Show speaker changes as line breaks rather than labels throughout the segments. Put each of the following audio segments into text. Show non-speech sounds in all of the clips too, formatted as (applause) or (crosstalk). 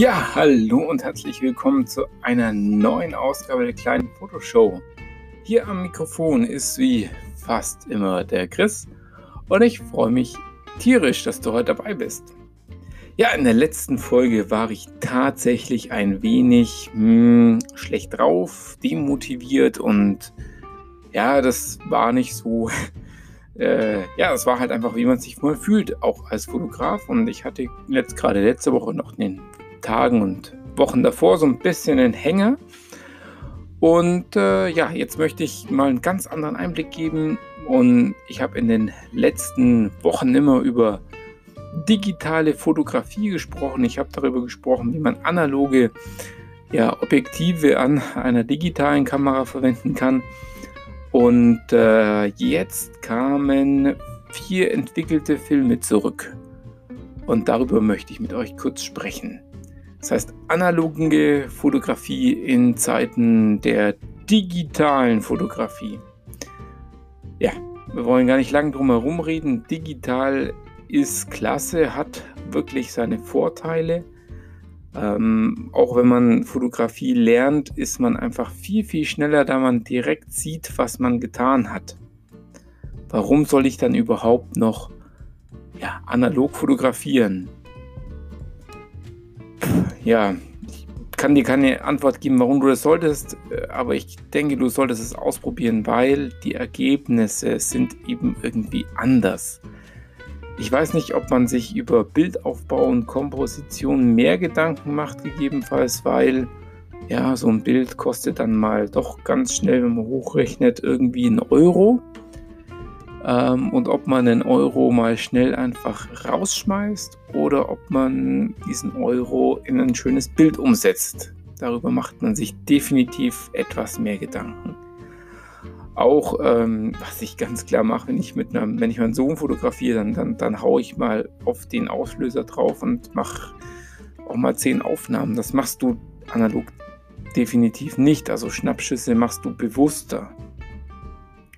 Ja, hallo und herzlich willkommen zu einer neuen Ausgabe der kleinen Fotoshow. Hier am Mikrofon ist wie fast immer der Chris und ich freue mich tierisch, dass du heute dabei bist. Ja, in der letzten Folge war ich tatsächlich ein wenig hm, schlecht drauf, demotiviert und ja, das war nicht so. (laughs) Äh, ja, es war halt einfach, wie man sich mal fühlt, auch als Fotograf. Und ich hatte jetzt gerade letzte Woche noch den Tagen und Wochen davor so ein bisschen einen Hänger. Und äh, ja, jetzt möchte ich mal einen ganz anderen Einblick geben. Und ich habe in den letzten Wochen immer über digitale Fotografie gesprochen. Ich habe darüber gesprochen, wie man analoge ja, Objektive an einer digitalen Kamera verwenden kann. Und äh, jetzt kamen vier entwickelte Filme zurück. Und darüber möchte ich mit euch kurz sprechen. Das heißt, analoge Fotografie in Zeiten der digitalen Fotografie. Ja, wir wollen gar nicht lange drum herum reden. Digital ist klasse, hat wirklich seine Vorteile. Ähm, auch wenn man Fotografie lernt, ist man einfach viel, viel schneller, da man direkt sieht, was man getan hat. Warum soll ich dann überhaupt noch ja, analog fotografieren? Ja, ich kann dir keine Antwort geben, warum du das solltest, äh, aber ich denke, du solltest es ausprobieren, weil die Ergebnisse sind eben irgendwie anders. Ich weiß nicht, ob man sich über Bildaufbau und Komposition mehr Gedanken macht, gegebenenfalls, weil ja, so ein Bild kostet dann mal doch ganz schnell, wenn man hochrechnet, irgendwie einen Euro ähm, und ob man einen Euro mal schnell einfach rausschmeißt oder ob man diesen Euro in ein schönes Bild umsetzt. Darüber macht man sich definitiv etwas mehr Gedanken. Auch ähm, was ich ganz klar mache, wenn ich mit einem, wenn ich meinen Sohn fotografiere, dann, dann, dann haue ich mal auf den Auslöser drauf und mache auch mal zehn Aufnahmen. Das machst du analog definitiv nicht. Also Schnappschüsse machst du bewusster.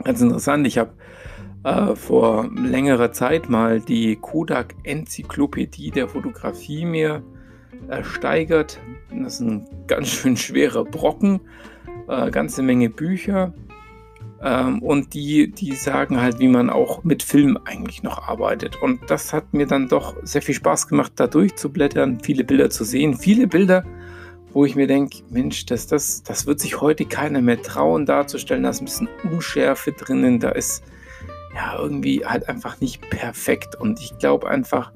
Ganz interessant, ich habe äh, vor längerer Zeit mal die Kodak Enzyklopädie der Fotografie mir ersteigert. Das ist ein (laughs) ganz schön schwerer Brocken, äh, ganze Menge Bücher. Ähm, und die, die sagen halt, wie man auch mit Film eigentlich noch arbeitet. Und das hat mir dann doch sehr viel Spaß gemacht, da durchzublättern, viele Bilder zu sehen. Viele Bilder, wo ich mir denke, Mensch, das, das, das wird sich heute keiner mehr trauen darzustellen. Da ist ein bisschen Unschärfe drinnen, da ist ja, irgendwie halt einfach nicht perfekt. Und ich glaube einfach,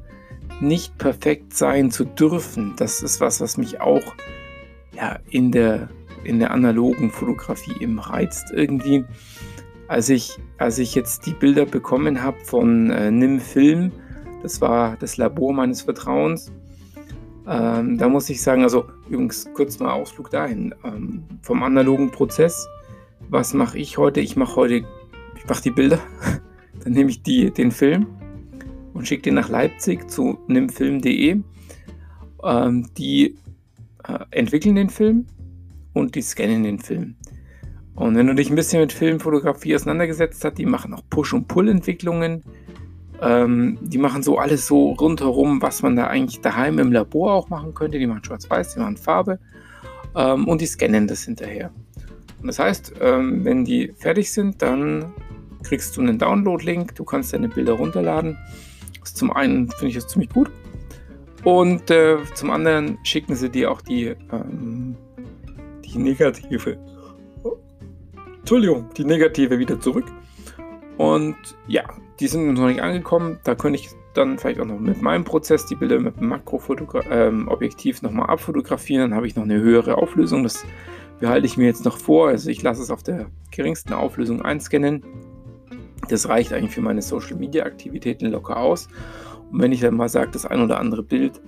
nicht perfekt sein zu dürfen, das ist was, was mich auch ja, in, der, in der analogen Fotografie eben reizt irgendwie. Als ich, als ich jetzt die Bilder bekommen habe von äh, Nim Film, das war das Labor meines Vertrauens, ähm, da muss ich sagen, also übrigens kurz mal Ausflug dahin, ähm, vom analogen Prozess, was mache ich heute? Ich mache heute, ich mache die Bilder (laughs) Dann nehme ich die, den Film und schicke den nach Leipzig zu nimfilm.de. Ähm, die äh, entwickeln den Film und die scannen den Film. Und wenn du dich ein bisschen mit Filmfotografie auseinandergesetzt hast, die machen auch Push- und Pull-Entwicklungen. Ähm, die machen so alles so rundherum, was man da eigentlich daheim im Labor auch machen könnte. Die machen Schwarz-Weiß, die machen Farbe ähm, und die scannen das hinterher. Und das heißt, ähm, wenn die fertig sind, dann kriegst du einen Download-Link, du kannst deine Bilder runterladen. zum einen finde ich das ziemlich gut. Und äh, zum anderen schicken sie dir auch die, ähm, die negative, Entschuldigung, die negative wieder zurück. Und ja, die sind noch nicht angekommen. Da könnte ich dann vielleicht auch noch mit meinem Prozess die Bilder mit dem Makroobjektiv ähm, nochmal abfotografieren. Dann habe ich noch eine höhere Auflösung. Das behalte ich mir jetzt noch vor. Also ich lasse es auf der geringsten Auflösung einscannen das reicht eigentlich für meine Social Media Aktivitäten locker aus. Und wenn ich dann mal sage, das ein oder andere Bild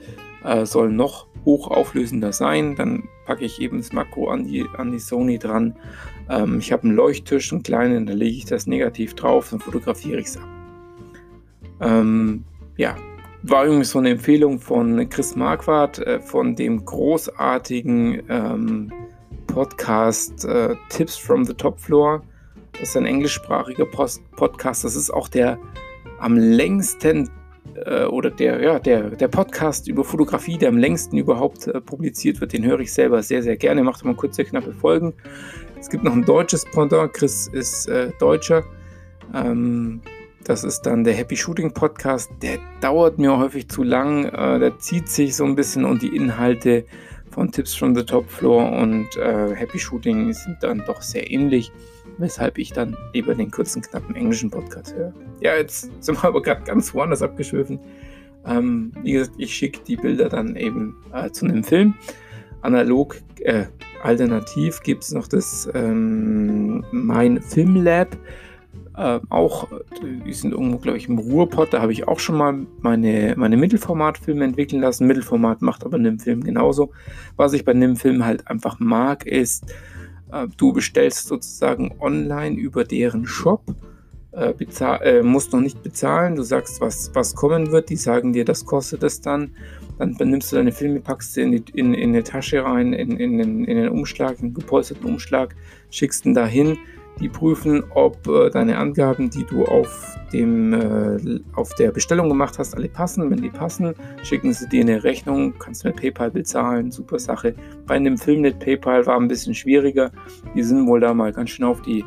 äh, soll noch hochauflösender sein, dann packe ich eben das Makro an die, an die Sony dran. Ähm, ich habe einen Leuchttisch, einen kleinen, da lege ich das negativ drauf, dann fotografiere ich es ab. Ähm, ja, war übrigens so eine Empfehlung von Chris Marquardt äh, von dem großartigen ähm, Podcast äh, Tips from the Top Floor. Das ist ein englischsprachiger Post Podcast. Das ist auch der am längsten äh, oder der, ja, der, der Podcast über Fotografie, der am längsten überhaupt äh, publiziert wird, den höre ich selber sehr, sehr gerne. Macht mal kurze, knappe Folgen. Es gibt noch ein deutsches Pendant. Chris ist äh, Deutscher. Ähm, das ist dann der Happy Shooting Podcast. Der dauert mir häufig zu lang. Äh, der zieht sich so ein bisschen und die Inhalte von Tipps from the Top Floor und äh, Happy Shooting sind dann doch sehr ähnlich, weshalb ich dann lieber den kurzen, knappen englischen Podcast höre. Ja, jetzt sind wir aber gerade ganz woanders abgeschwiffen. Ähm, wie gesagt, ich schicke die Bilder dann eben äh, zu einem Film. Analog, äh, alternativ gibt es noch das ähm, Mein Film Lab äh, auch, die sind irgendwo, glaube ich, im Ruhrpott, da habe ich auch schon mal meine, meine Mittelformatfilme entwickeln lassen. Mittelformat macht aber einem Film genauso. Was ich bei einem Film halt einfach mag, ist, du bestellst sozusagen online über deren Shop, äh, äh, musst noch nicht bezahlen, du sagst, was, was kommen wird, die sagen dir, das kostet es dann. Dann nimmst du deine Filme, packst sie in, die, in, in eine Tasche rein, in, in, in, in den Umschlag, einen gepolsterten Umschlag, schickst ihn dahin die prüfen, ob äh, deine Angaben, die du auf, dem, äh, auf der Bestellung gemacht hast, alle passen. Wenn die passen, schicken sie dir eine Rechnung, kannst mit PayPal bezahlen, super Sache. Bei einem Film mit PayPal war ein bisschen schwieriger. Die sind wohl da mal ganz schön auf die,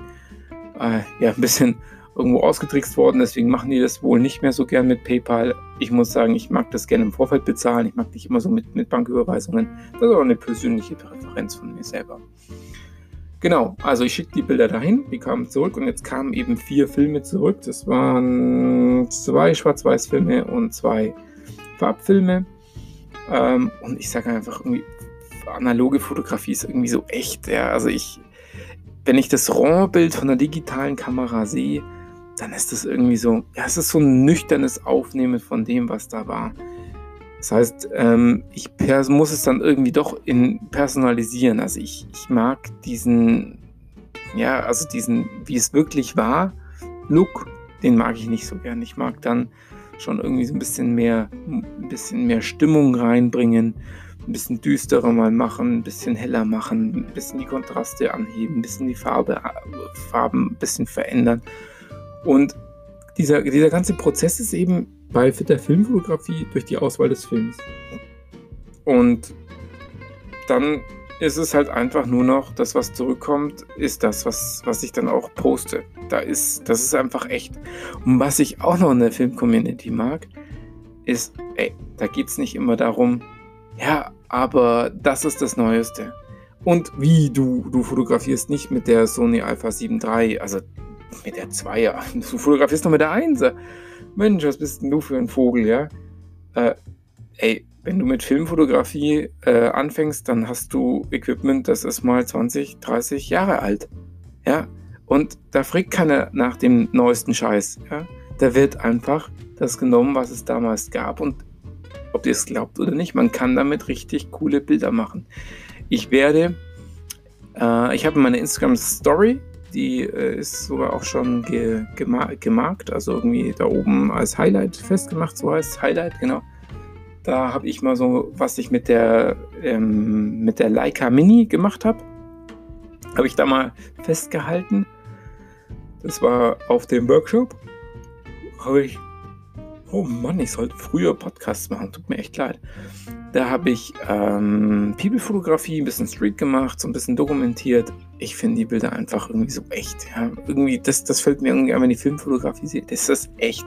äh, ja, ein bisschen irgendwo ausgetrickst worden, deswegen machen die das wohl nicht mehr so gern mit PayPal. Ich muss sagen, ich mag das gerne im Vorfeld bezahlen. Ich mag nicht immer so mit, mit Banküberweisungen. Das ist auch eine persönliche Präferenz von mir selber. Genau, also ich schickte die Bilder dahin, die kamen zurück und jetzt kamen eben vier Filme zurück. Das waren zwei Schwarz-Weiß-Filme und zwei Farbfilme. Ähm, und ich sage einfach irgendwie, analoge Fotografie ist irgendwie so echt. Ja? Also ich, wenn ich das RAW-Bild von der digitalen Kamera sehe, dann ist das irgendwie so, ja, es ist so ein nüchternes Aufnehmen von dem, was da war. Das heißt, ähm, ich muss es dann irgendwie doch in personalisieren. Also ich, ich mag diesen, ja, also diesen, wie es wirklich war, Look, den mag ich nicht so gern. Ich mag dann schon irgendwie so ein bisschen mehr, ein bisschen mehr Stimmung reinbringen, ein bisschen düsterer mal machen, ein bisschen heller machen, ein bisschen die Kontraste anheben, ein bisschen die Farbe, Farben ein bisschen verändern. Und dieser, dieser ganze Prozess ist eben bei der Filmfotografie durch die Auswahl des Films. Und dann ist es halt einfach nur noch, das, was zurückkommt, ist das, was, was ich dann auch poste. Da ist, das ist einfach echt. Und was ich auch noch in der Film-Community mag, ist, ey, da geht es nicht immer darum, ja, aber das ist das Neueste. Und wie du, du fotografierst nicht mit der Sony Alpha 7 III, also mit der 2er, du fotografierst noch mit der 1er. Mensch, was bist denn du für ein Vogel, ja? Äh, ey, wenn du mit Filmfotografie äh, anfängst, dann hast du Equipment, das ist mal 20, 30 Jahre alt. Ja, und da fragt keiner nach dem neuesten Scheiß. Ja, da wird einfach das genommen, was es damals gab. Und ob ihr es glaubt oder nicht, man kann damit richtig coole Bilder machen. Ich werde, äh, ich habe meine Instagram Story die äh, ist sogar auch schon ge gemar gemarkt, also irgendwie da oben als Highlight festgemacht, so heißt Highlight, genau. Da habe ich mal so, was ich mit der, ähm, mit der Leica Mini gemacht habe, habe ich da mal festgehalten. Das war auf dem Workshop. Habe ich Oh Mann, ich sollte früher Podcasts machen, tut mir echt leid. Da habe ich ähm, People-Fotografie, ein bisschen Street gemacht, so ein bisschen dokumentiert. Ich finde die Bilder einfach irgendwie so echt. Ja. Irgendwie, das, das fällt mir irgendwie an, wenn ich Filmfotografie sehe. Das ist echt.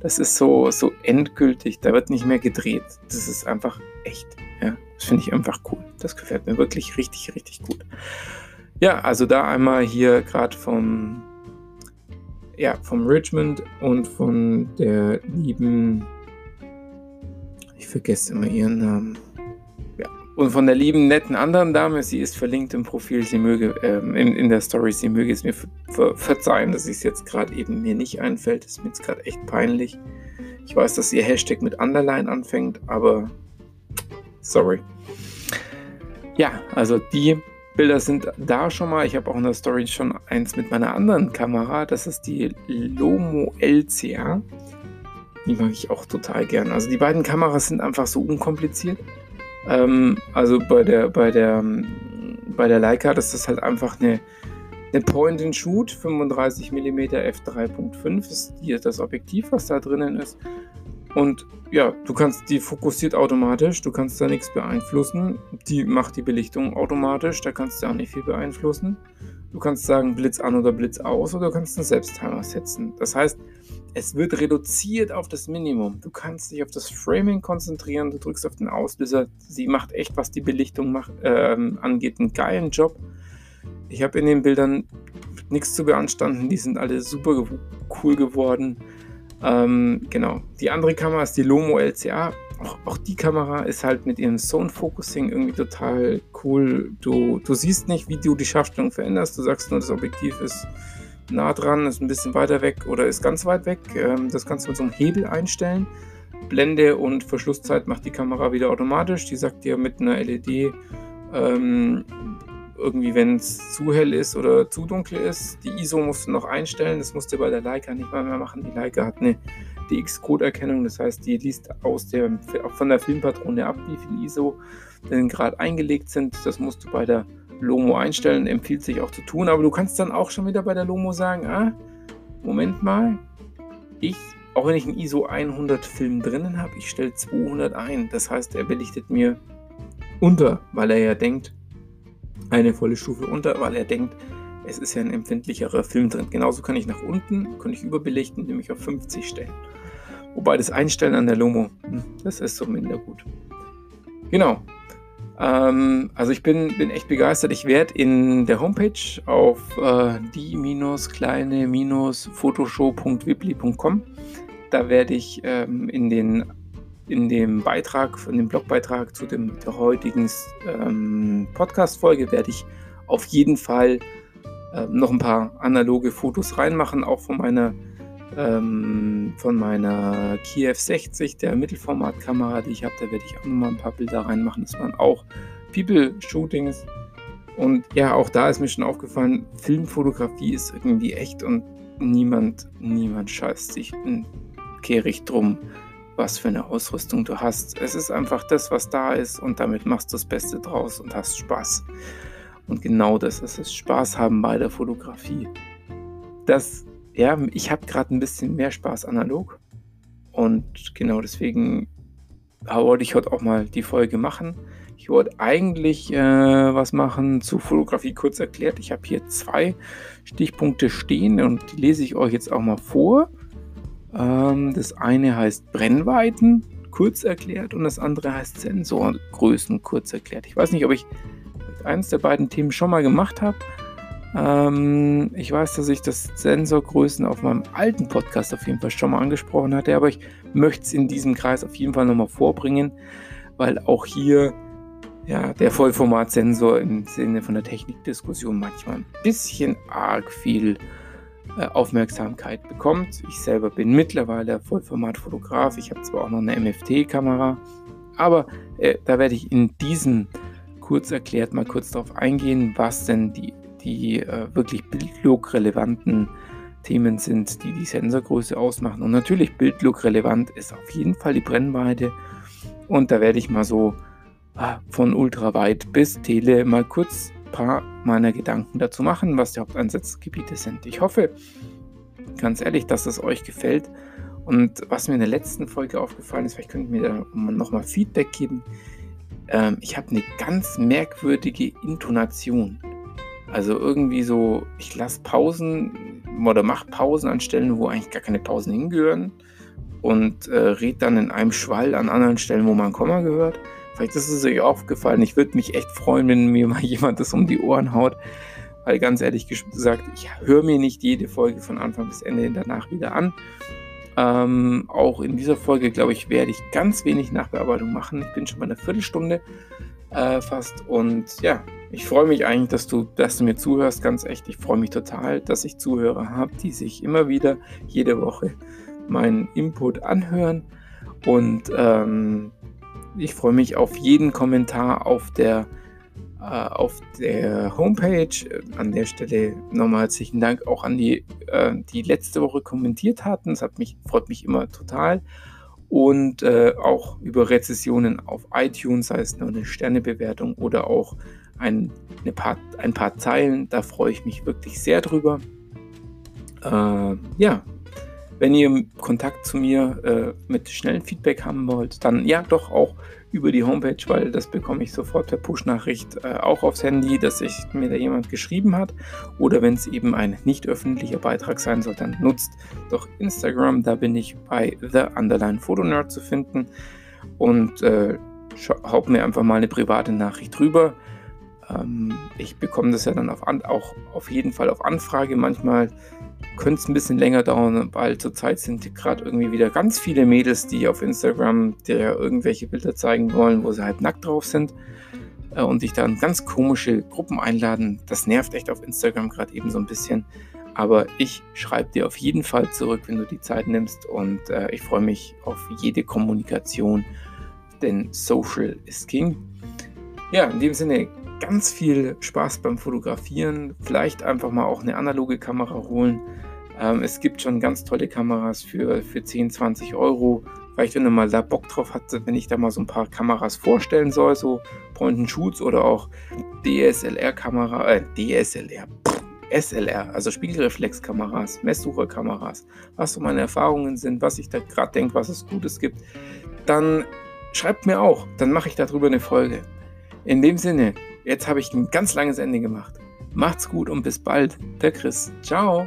Das ist so, so endgültig. Da wird nicht mehr gedreht. Das ist einfach echt. Ja. Das finde ich einfach cool. Das gefällt mir wirklich richtig, richtig gut. Ja, also da einmal hier gerade vom ja, vom Richmond und von der lieben, ich vergesse immer ihren Namen. Ja, und von der lieben, netten anderen Dame, sie ist verlinkt im Profil, sie möge, ähm, in, in der Story, sie möge es mir ver verzeihen, dass es jetzt gerade eben mir nicht einfällt. Das ist mir jetzt gerade echt peinlich. Ich weiß, dass ihr Hashtag mit Underline anfängt, aber sorry. Ja, also die Bilder sind da schon mal. Ich habe auch in der Story schon eins mit meiner anderen Kamera. Das ist die Lomo LCA. Die mag ich auch total gern. Also die beiden Kameras sind einfach so unkompliziert. Ähm, also bei der, bei der, bei der Leica, das ist halt einfach eine, eine Point-and-Shoot 35 mm f3.5 ist hier das Objektiv, was da drinnen ist. Und ja, du kannst die fokussiert automatisch, du kannst da nichts beeinflussen. Die macht die Belichtung automatisch, da kannst du auch nicht viel beeinflussen. Du kannst sagen Blitz an oder Blitz aus oder du kannst einen Selbsttimer setzen. Das heißt, es wird reduziert auf das Minimum. Du kannst dich auf das Framing konzentrieren, du drückst auf den Auslöser. Sie macht echt, was die Belichtung macht, äh, angeht, einen geilen Job. Ich habe in den Bildern nichts zu beanstanden, die sind alle super cool geworden. Ähm, genau. Die andere Kamera ist die Lomo LCA. Auch, auch, die Kamera ist halt mit ihrem Zone Focusing irgendwie total cool. Du, du siehst nicht, wie du die Scharfstellung veränderst. Du sagst nur, das Objektiv ist nah dran, ist ein bisschen weiter weg oder ist ganz weit weg. Ähm, das kannst du mit so einem Hebel einstellen. Blende und Verschlusszeit macht die Kamera wieder automatisch. Die sagt dir mit einer LED, ähm, irgendwie, wenn es zu hell ist oder zu dunkel ist. Die ISO musst du noch einstellen. Das musst du bei der Leica nicht mal mehr machen. Die Leica hat eine DX-Code-Erkennung. Das heißt, die liest aus der, von der Filmpatrone ab, wie viel ISO denn gerade eingelegt sind. Das musst du bei der Lomo einstellen. Empfiehlt sich auch zu tun. Aber du kannst dann auch schon wieder bei der Lomo sagen, ah, Moment mal, ich, auch wenn ich einen ISO 100 Film drinnen habe, ich stelle 200 ein. Das heißt, er belichtet mir unter, weil er ja denkt, eine volle Stufe unter, weil er denkt, es ist ja ein empfindlicherer Film drin. Genauso kann ich nach unten, kann ich überbelichten, nämlich auf 50 stellen. Wobei das Einstellen an der Lomo, hm, das ist so minder gut. Genau. Ähm, also ich bin, bin echt begeistert. Ich werde in der Homepage auf äh, die-kleine-photoshow.wibli.com, da werde ich ähm, in den in dem Beitrag, in dem Blogbeitrag zu dem, der heutigen ähm, Podcast-Folge werde ich auf jeden Fall äh, noch ein paar analoge Fotos reinmachen, auch von meiner ähm, von meiner Kiev 60, der Mittelformatkamera, die ich habe. Da werde ich auch noch mal ein paar Bilder reinmachen. Das waren auch People-Shootings. Und ja, auch da ist mir schon aufgefallen, Filmfotografie ist irgendwie echt und niemand, niemand scheißt sich kehrig drum, was für eine Ausrüstung du hast. Es ist einfach das, was da ist und damit machst du das Beste draus und hast Spaß. Und genau das ist es, Spaß haben bei der Fotografie. Das, ja, ich habe gerade ein bisschen mehr Spaß analog und genau deswegen wollte ich heute auch mal die Folge machen. Ich wollte eigentlich äh, was machen zu Fotografie kurz erklärt. Ich habe hier zwei Stichpunkte stehen und die lese ich euch jetzt auch mal vor. Ähm, das eine heißt Brennweiten, kurz erklärt, und das andere heißt Sensorgrößen, kurz erklärt. Ich weiß nicht, ob ich eines der beiden Themen schon mal gemacht habe. Ähm, ich weiß, dass ich das Sensorgrößen auf meinem alten Podcast auf jeden Fall schon mal angesprochen hatte, aber ich möchte es in diesem Kreis auf jeden Fall nochmal vorbringen, weil auch hier ja, der Vollformatsensor im Sinne von der Technikdiskussion manchmal ein bisschen arg viel Aufmerksamkeit bekommt. Ich selber bin mittlerweile Vollformatfotograf. Ich habe zwar auch noch eine MFT-Kamera, aber äh, da werde ich in diesem kurz erklärt mal kurz darauf eingehen, was denn die, die äh, wirklich bildlook-relevanten Themen sind, die die Sensorgröße ausmachen. Und natürlich bildlook-relevant ist auf jeden Fall die Brennweite. Und da werde ich mal so äh, von ultraweit bis Tele mal kurz paar meiner Gedanken dazu machen, was die Haupteinsatzgebiete sind. Ich hoffe, ganz ehrlich, dass es euch gefällt. Und was mir in der letzten Folge aufgefallen ist, vielleicht könnt ihr mir nochmal Feedback geben. Ähm, ich habe eine ganz merkwürdige Intonation. Also irgendwie so, ich lasse Pausen oder mache Pausen an Stellen, wo eigentlich gar keine Pausen hingehören und äh, rede dann in einem Schwall an anderen Stellen, wo man Komma gehört. Vielleicht ist es euch aufgefallen. Ich würde mich echt freuen, wenn mir mal (laughs) jemand das um die Ohren haut. Weil ganz ehrlich gesagt, ich höre mir nicht jede Folge von Anfang bis Ende danach wieder an. Ähm, auch in dieser Folge, glaube ich, werde ich ganz wenig Nachbearbeitung machen. Ich bin schon bei einer Viertelstunde äh, fast. Und ja, ich freue mich eigentlich, dass du, dass du mir zuhörst. Ganz echt, ich freue mich total, dass ich Zuhörer habe, die sich immer wieder jede Woche meinen Input anhören. Und ähm, ich freue mich auf jeden Kommentar auf der, äh, auf der Homepage. An der Stelle nochmal herzlichen Dank auch an die, äh, die letzte Woche kommentiert hatten. Das hat mich, freut mich immer total. Und äh, auch über Rezessionen auf iTunes, sei es nur eine Sternebewertung oder auch ein, paar, ein paar Zeilen. Da freue ich mich wirklich sehr drüber. Äh, ja, Wenn ihr Kontakt zu mir äh, mit schnellem Feedback haben wollt, dann ja doch auch über die Homepage, weil das bekomme ich sofort per Push-Nachricht äh, auch aufs Handy, dass sich mir da jemand geschrieben hat. Oder wenn es eben ein nicht öffentlicher Beitrag sein soll, dann nutzt doch Instagram. Da bin ich bei The Underline Nerd zu finden. Und äh, haut mir einfach mal eine private Nachricht drüber. Ähm, ich bekomme das ja dann auf an, auch auf jeden Fall auf Anfrage. Manchmal könnte es ein bisschen länger dauern, weil zurzeit sind gerade irgendwie wieder ganz viele Mädels, die auf Instagram dir irgendwelche Bilder zeigen wollen, wo sie halt nackt drauf sind äh, und dich dann ganz komische Gruppen einladen. Das nervt echt auf Instagram gerade eben so ein bisschen. Aber ich schreibe dir auf jeden Fall zurück, wenn du die Zeit nimmst und äh, ich freue mich auf jede Kommunikation, denn Social ist King. Ja, in dem Sinne ganz viel Spaß beim Fotografieren. Vielleicht einfach mal auch eine analoge Kamera holen. Ähm, es gibt schon ganz tolle Kameras für, für 10, 20 Euro. Vielleicht, wenn du mal da Bock drauf hast, wenn ich da mal so ein paar Kameras vorstellen soll, so Point-and-Shoots oder auch DSLR-Kamera, äh, DSLR, pff, SLR, also Spiegelreflexkameras, Messsucherkameras, was so meine Erfahrungen sind, was ich da gerade denke, was es Gutes gibt, dann schreibt mir auch, dann mache ich darüber eine Folge. In dem Sinne, Jetzt habe ich ein ganz langes Ende gemacht. Macht's gut und bis bald. Der Chris. Ciao.